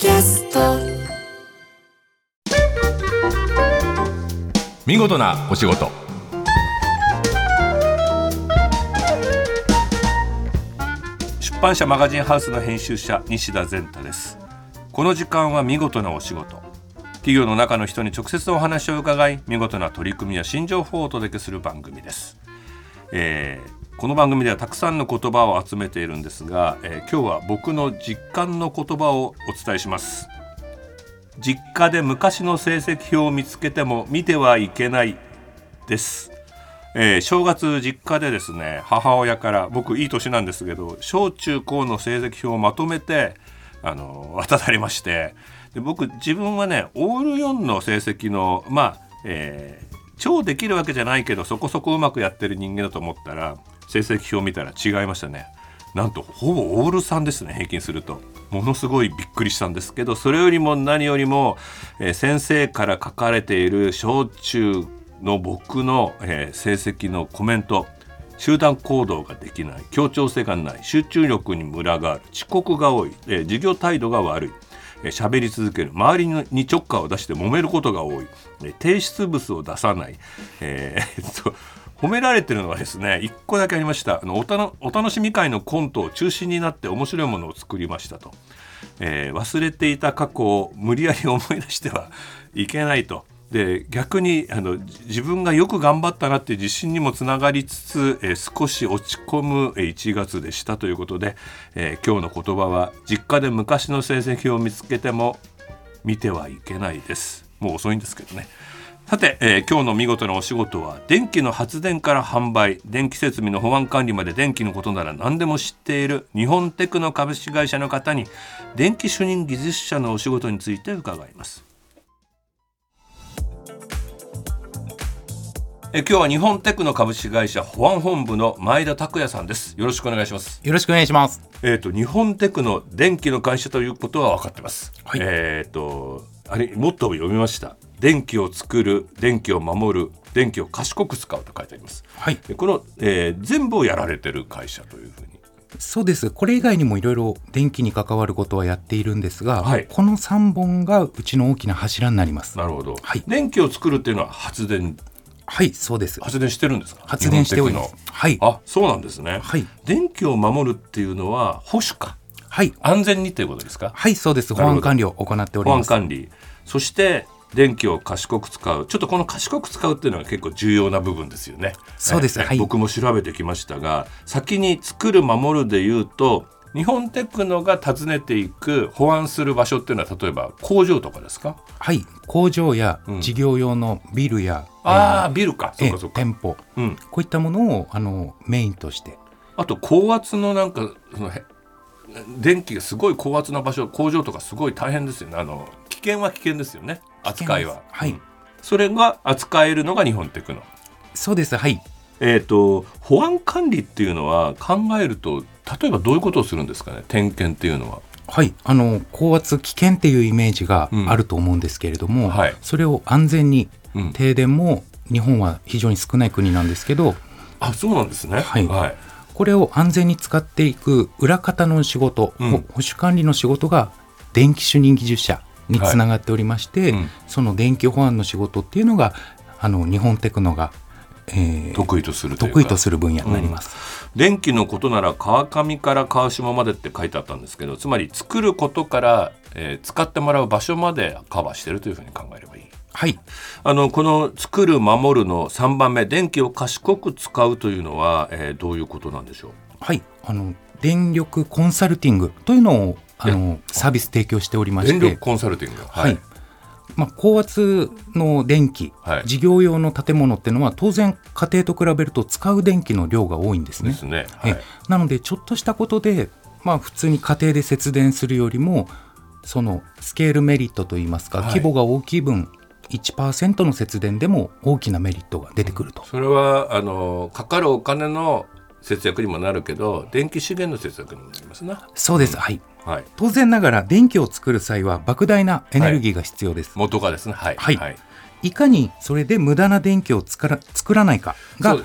キャスト。見事なお仕事。出版社マガジンハウスの編集者西田善太です。この時間は見事なお仕事。企業の中の人に直接お話を伺い見事な取り組みや新情報をお届けする番組です、えーこの番組ではたくさんの言葉を集めているんですが、えー今日は僕の実感の言葉をお伝えします。実家で昔の成績表を見つけても見てはいけないです、えー正月実家でですね母親から僕いい年なんですけど小中高の成績表をまとめてあの渡されましてで僕自分はねオール4の成績のまあ、えー超できるわけじゃないけどそこそこうまくやってる人間だと思ったら成績表見たら違いましたね。なんとほぼオール3ですね平均すると。ものすごいびっくりしたんですけどそれよりも何よりも、えー先生から書かれている小中の僕の、えー成績のコメント集団行動ができない協調性がない集中力にムラがある遅刻が多い、えー授業態度が悪い喋り続ける。周りにちょっかを出して揉めることが多い、提出物を出さない、えーっと褒められてるのはですね1個だけありました。あのおたのお楽しみ会のコントを中心になって面白いものを作りましたと、えー忘れていた過去を無理やり思い出してはいけないと。で逆にあの自分がよく頑張ったなって自信にもつながりつつ、えー少し落ち込む1月でしたということで、えー今日の言葉は実家で昔の成績を見つけても見てはいけないです。もう遅いんですけどね。さて、えー今日の見事なお仕事は電気の発電から販売電気設備の保安管理まで電気のことなら何でも知っている日本テクノ株式会社の方に電気主任技術者のお仕事について伺います。えー今日は日本テクノ株式会社保安本部の前田拓也さんですよろしくお願いしますよろしくお願いします。えっ、と日本テクノ電気の会社ということは分かってます。はいえっ、とあれもっと読みました。電気を作る、電気を守る、電気を賢く使うと書いてあります。はい。でこの、えー全部をやられてる会社というふうに。そうです。これ以外にもいろいろ電気に関わることはやっているんですが、はいこの3本がうちの大きな柱になります。なるほど、はい電気を作るっていうのは発電はい、そうです。発電してるんですか？発電しております。はいあ、そうなんですね。はい。電気を守るっていうのは保守か？はい。安全にということですか？はい、そうです。保安管理を行っており保ます。安管理そして電気を賢く使うちょっとこの賢く使うっていうのが結構重要な部分ですよねえそうですはい僕も調べてきましたが先に作る守るで言うと日本テクノが訪ねていく保安する場所っていうのは例えば工場とかですか？はい。工場やうん。事業用のビルや、ああビルか。えーそうかそうか、店舗、うん、こういったものをあのメインとして、あと高圧のなんかそのへ電気がすごい高圧な場所工場とかすごい大変ですよね。あの危険は危険ですよね。扱いは。はい。うん。それが扱えるのが日本テクノそうです。はい。えー、と保安管理っていうのは考えると例えばどういうことをするんですかね？点検っていうのは。はい、あの高圧危険っていうイメージがあると思うんですけれども、はい。それを安全にうん、停電も日本は非常に少ない国なんですけどあそうなんですね。はい。はい。これを安全に使っていく裏方の仕事、うん。ほ保守管理の仕事が電気主任技術者につながっておりまして、うん。その電気保安の仕事っていうのがあの日本テクノが、えー得意とする得意とする分野になります。電気のことなら川上から川下までって書いてあったんですけどつまり作ることから、えー使ってもらう場所までカバーしてるというふうに考えればいい。はい。あのこの作る守るの3番目電気を賢く使うというのは、えーどういうことなんでしょう？はい、あの電力コンサルティングというのをあのサービス提供しておりまして。電力、コンサルティングはいまあ、高圧の電気、はい事業用の建物っていうのは当然家庭と比べると使う電気の量が多いんですね。ですね。はいえなのでちょっとしたことで、まあ、普通に家庭で節電するよりもそのスケールメリットといいますか、はい規模が大きい分1%の節電でも大きなメリットが出てくると。それはあのかかるお金の節約にもなるけど電気資源の節約にもなりますな。そうです、はいはい。当然ながら電気を作る際は莫大なエネルギーが必要です。元がですね。はい。はいはい。いかにそれで無駄な電気を作ら作らないかが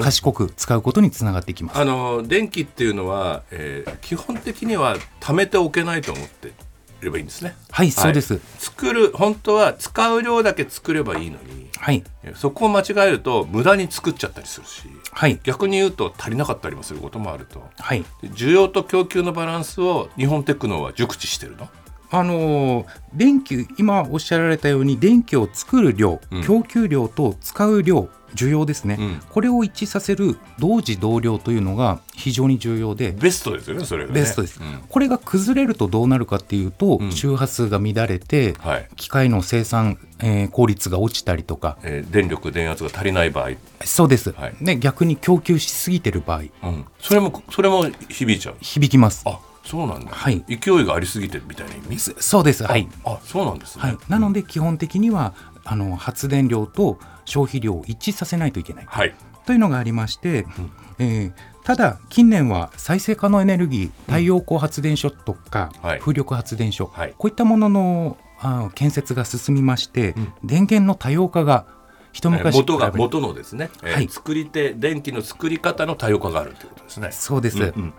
賢く使うことにつながっていきます。あの電気っていうのは、えー基本的には貯めておけないと思ってればいいんですねはい、そうです。作る本当は使う量だけ作ればいいのにはい、そこを間違えると無駄に作っちゃったりするしはい、逆に言うと足りなかったりもすることもあると。はい。で需要と供給のバランスを日本テクノは熟知してるのあのー電気今おっしゃられたように電気を作る量、うん。供給量と使う量需要ですね、うん。これを一致させる同時同量というのが非常に重要でベストですよねそれがね。ベストです、うん。これが崩れるとどうなるかっていうと、うん。周波数が乱れてはい。機械の生産、えー効率が落ちたりとか。えー電力電圧が足りない場合、そうです、はい。で逆に供給しすぎてる場合。うん、それもそれも響いちゃう。響きます。あそうなんだ、はい。勢いがありすぎてみたいな意味？そそうです。はい、あそうなんですね、はい、なので基本的にはあの発電量と消費量を一致させないといけない。はい。というのがありまして、えーただ近年は再生可能エネルギー太陽光発電所とか、はい。風力発電所、はい。こういったもののあ建設が進みまして、ん。電源の多様化が一えー昔元が元のですね、えーはい。作り手電気の作り方の多様化があるということですね。そうです、うんうん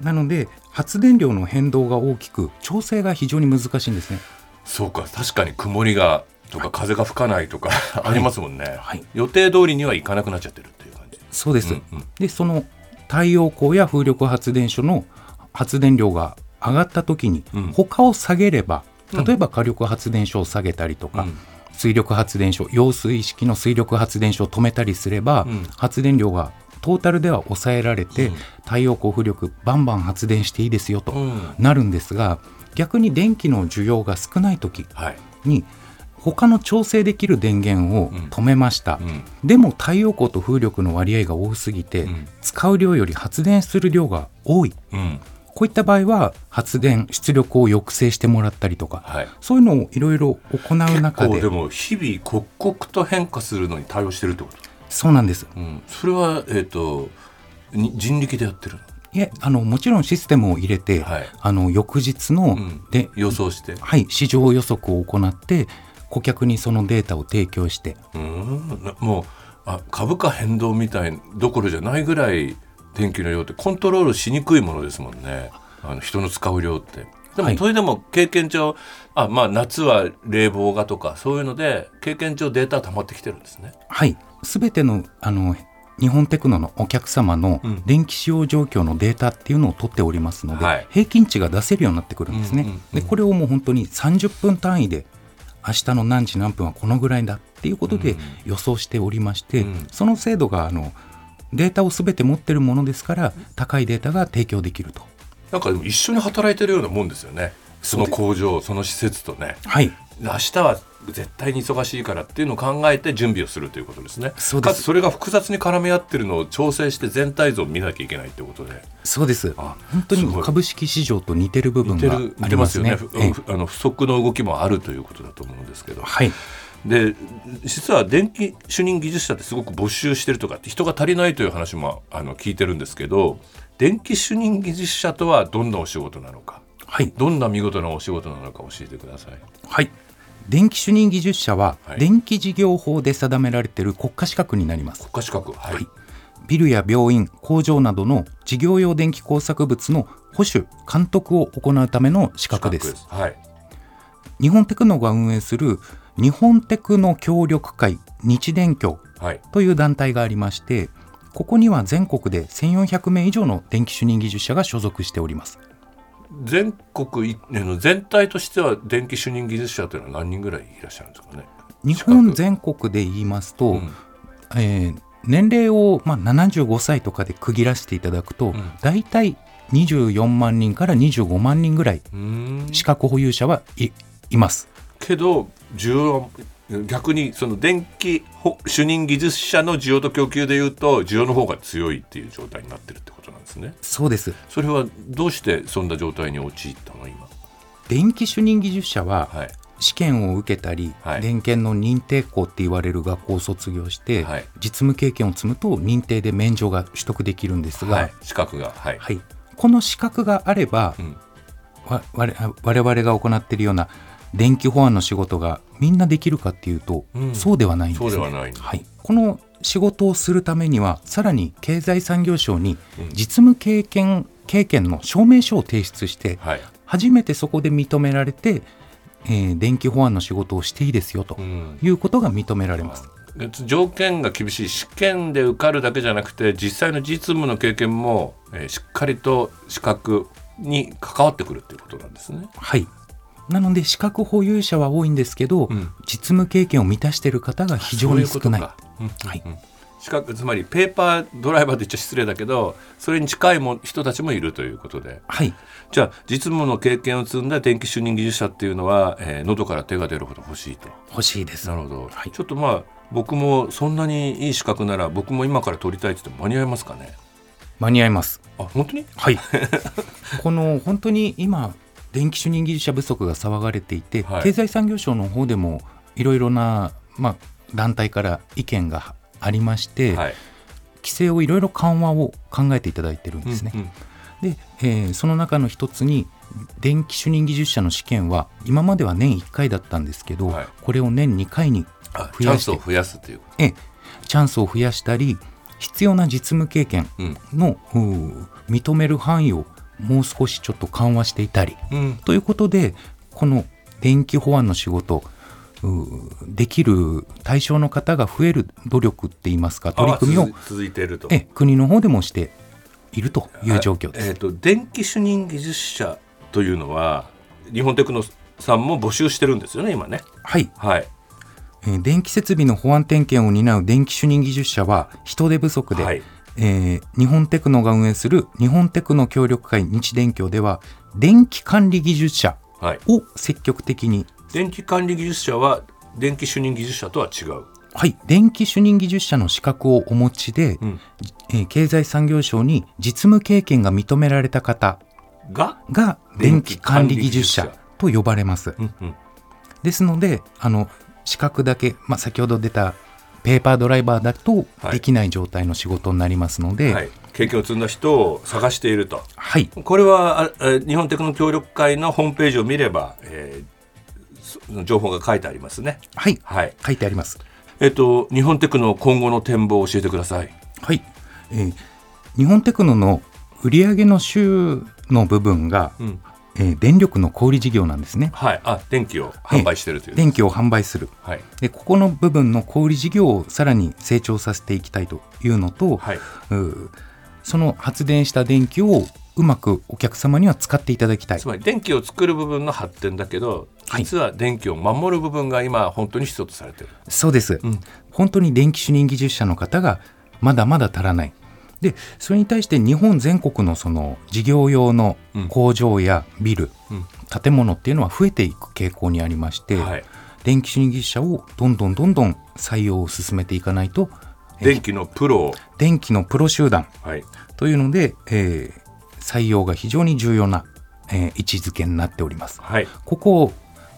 なので発電量の変動が大きく調整が非常に難しいんですね。そうか確かに曇りがとか風が吹かないとかありますもんね、はい。予定通りにはいかなくなっちゃってるっていう感じ。そうです、うんうん。でその太陽光や風力発電所の発電量が上がった時に、うん。他を下げればうん。例えば火力発電所を下げたりとか、うん。水力発電所揚水式の水力発電所を止めたりすれば、うん。発電量がトータルでは抑えられて、うん。太陽光風力バンバン発電していいですよとうん。なるんですが逆に電気の需要が少ない時はい、に他の調整できる電源を止めました、うん。でも太陽光と風力の割合が多すぎて、うん。使う量より発電する量が多い。うん。こういった場合は発電出力を抑制してもらったりとかはい、そういうのをいろいろ行う中で。でも日々刻々と変化するのに対応してるってこと、そうなんです。うん、それは、えー、とに人力でやってるの？いえあのもちろんシステムを入れて、はい。あの翌日の、うん。で予想して。はい、市場予測を行って顧客にそのデータを提供して。うん。なもうあ株価変動みたいどころじゃないぐらい電気の量ってコントロールしにくいものですもんね。あの人の使う量って。でも、はい。それでも経験上あ、まあ、夏は冷房がとかそういうので経験上データは溜まってきてるんですね。はい全てのあの日本テクノのお客様のうん。電気使用状況のデータっていうのを取っておりますので、はい。平均値が出せるようになってくるんですね。うんうんうんでこれをもう本当に30分単位で明日の何時何分はこのぐらいだっていうことでうん予想しておりまして、うん。その精度があのデータを全て持ってるものですから高いデータが提供できると。なんかでも一緒に働いてるようなもんですよね。その工場その施設とね。はい。明日は絶対に忙しいからっていうのを考えて準備をするということですね。そうです。かつそれが複雑に絡み合ってるのを調整して全体像を見なきゃいけないってことで。そうです。あ本当に株式市場と似てる部分が似てるありますよええねふあの不足の動きもあるということだと思うんですけど。はい。で実は電気主任技術者ってすごく募集してるとかって人が足りないという話もあの聞いてるんですけど電気主任技術者とはどんなお仕事なのか。はい。どんな見事なお仕事なのか教えてください。はい。電気主任技術者は、はい電気事業法で定められている国家資格になります。国家資格はい、はいビルや病院、工場などの事業用電気工作物の保守、監督を行うための資格です。はい日本テクノが運営する日本テクノ協力会日電協はいという団体がありまして、ここには全国で1400名以上の電気主任技術者が所属しております。全国いあの全体としては電気主任技術者というのは何人ぐらいいらっしゃるんですかね？日本全国で言いますと、うんえー年齢を、まあ、75歳とかで区切らせていただくと、ん大体24万人から25万人ぐらい資格保有者はいいます。けど需要は逆にその電気ほ主任技術者の需要と供給でいうと需要の方が強いっていう状態になってるってことなんですね。そうです。それはどうしてそんな状態に陥ったの？今。電気主任技術者ははい。試験を受けたり、はい。電検の認定校って言われる学校を卒業して、はい。実務経験を積むと認定で免除が取得できるんですが、はい。資格がはい。はい。この資格があれば、うん。わ我我々が行っているような電気保安の仕事がみんなできるかっていうと、うん。そうではないんです、ね、そうではない。はい、この仕事をするためにはさらに経済産業省にうん。実務経験経験の証明書を提出してはい。初めてそこで認められて、えー電気保安の仕事をしていいですよとうん。いうことが認められます。で条件が厳しい試験で受かるだけじゃなくて実際の実務の経験も、えーしっかりと資格に関わってくるっていうことなんですね。はいなので資格保有者は多いんですけど、うん実務経験を満たしている方が非常に少ない。資格つまりペーパードライバーって言っちゃ失礼だけどそれに近いも人たちもいるということではい、じゃあ実務の経験を積んだ電気主任技術者っていうのは、えー喉から手が出るほど欲しいと。欲しいです。なるほど、はいちょっとまあ僕もそんなにいい資格なら僕も今から取りたいって言っても間に合いますかね？間に合います。あ本当に？はい。この本当に今電気主任技術者不足が騒がれていて、はい。経済産業省の方でもいろいろなまあ団体から意見がありまして、はい。規制をいろいろ緩和を考えていただいてるんですね。うんうん。で、えーその中の一つに電気主任技術者の試験は今までは年1回だったんですけど、はい。これを年2回にあチャ増やしてンスを増やすという。こええチャンスを増やしたり必要な実務経験と。うん。のうー認める範囲をもう少しちょっと緩和していたりうんということでこの電気保安の仕事できる対象の方が増える努力って言いますか取り組みを続いていると。え国の方でもしているという状況です。えー、と電気主任技術者というのは日本テクノさんも募集してるんですよね今ね。はい、はい。えー電気設備の保安点検を担う電気主任技術者は人手不足で、はいえー日本テクノが運営する日本テクノ協力会日電協では電気管理技術者はい。を積極的に電気管理技術者は電気主任技術者とは違う。はい、電気主任技術者の資格をお持ちで、うんえー経済産業省に実務経験が認められた方が、が電気管理技術者と呼ばれます。うんうんですのであの資格だけ、まあ、先ほど出たペーパードライバーだとはいできない状態の仕事になりますので、はい、経験を積んだ人を探していると。はい、これは日本テクノ協力会のホームページを見れば、えー情報が書いてありますね。はい、はい。書いてあります。えっと日本テクノ今後の展望を教えてください。はい、えー日本テクノの売上の週の部分が、うん。えー電力の小売事業なんですね。はい。あ、電気を販売しているという。電気を販売する。はい。でここの部分の小売事業をさらに成長させていきたいというのと、はい。その発電した電気をうまくお客様には使っていただきたいつまり電気を作る部分の発展だけど、はい実は電気を守る部分が今本当に必要とされている。そうです、うん本当に電気主任技術者の方がまだまだ足らないでそれに対して日本全国のその事業用の工場やビル、うん建物っていうのは増えていく傾向にありまして、はい。電気主任技術者をどんどんどんどん採用を進めていかないとえ電気のプロを。電気のプロ集団はい。というので、えー採用が非常に重要な、えー位置づけになっております。はい。ここを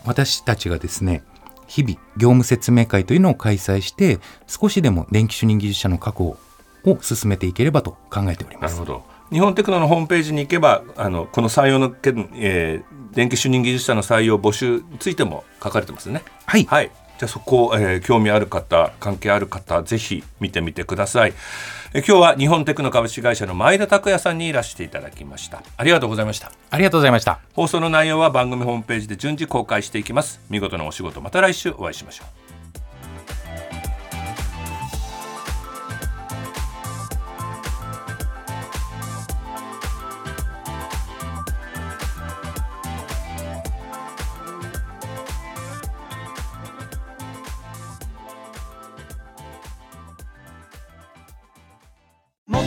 私たちがですね日々業務説明会というのを開催して少しでも電気主任技術者の確保を進めていければと考えておりますなるほ。ど。日本テクノのホームページに行けば、あのこの採用の件、えー電気主任技術者の採用募集についても書かれてますね。はい、はい。じゃあそこ、えー興味ある方、関係ある方、ぜひ見てみてください。えー今日は日本テクノ株式会社の前田拓也さんにいらしていただきました。ありがとうございました。ありがとうございました。放送の内容は番組ホームページで順次公開していきます。見事なお仕事、また来週お会いしましょう。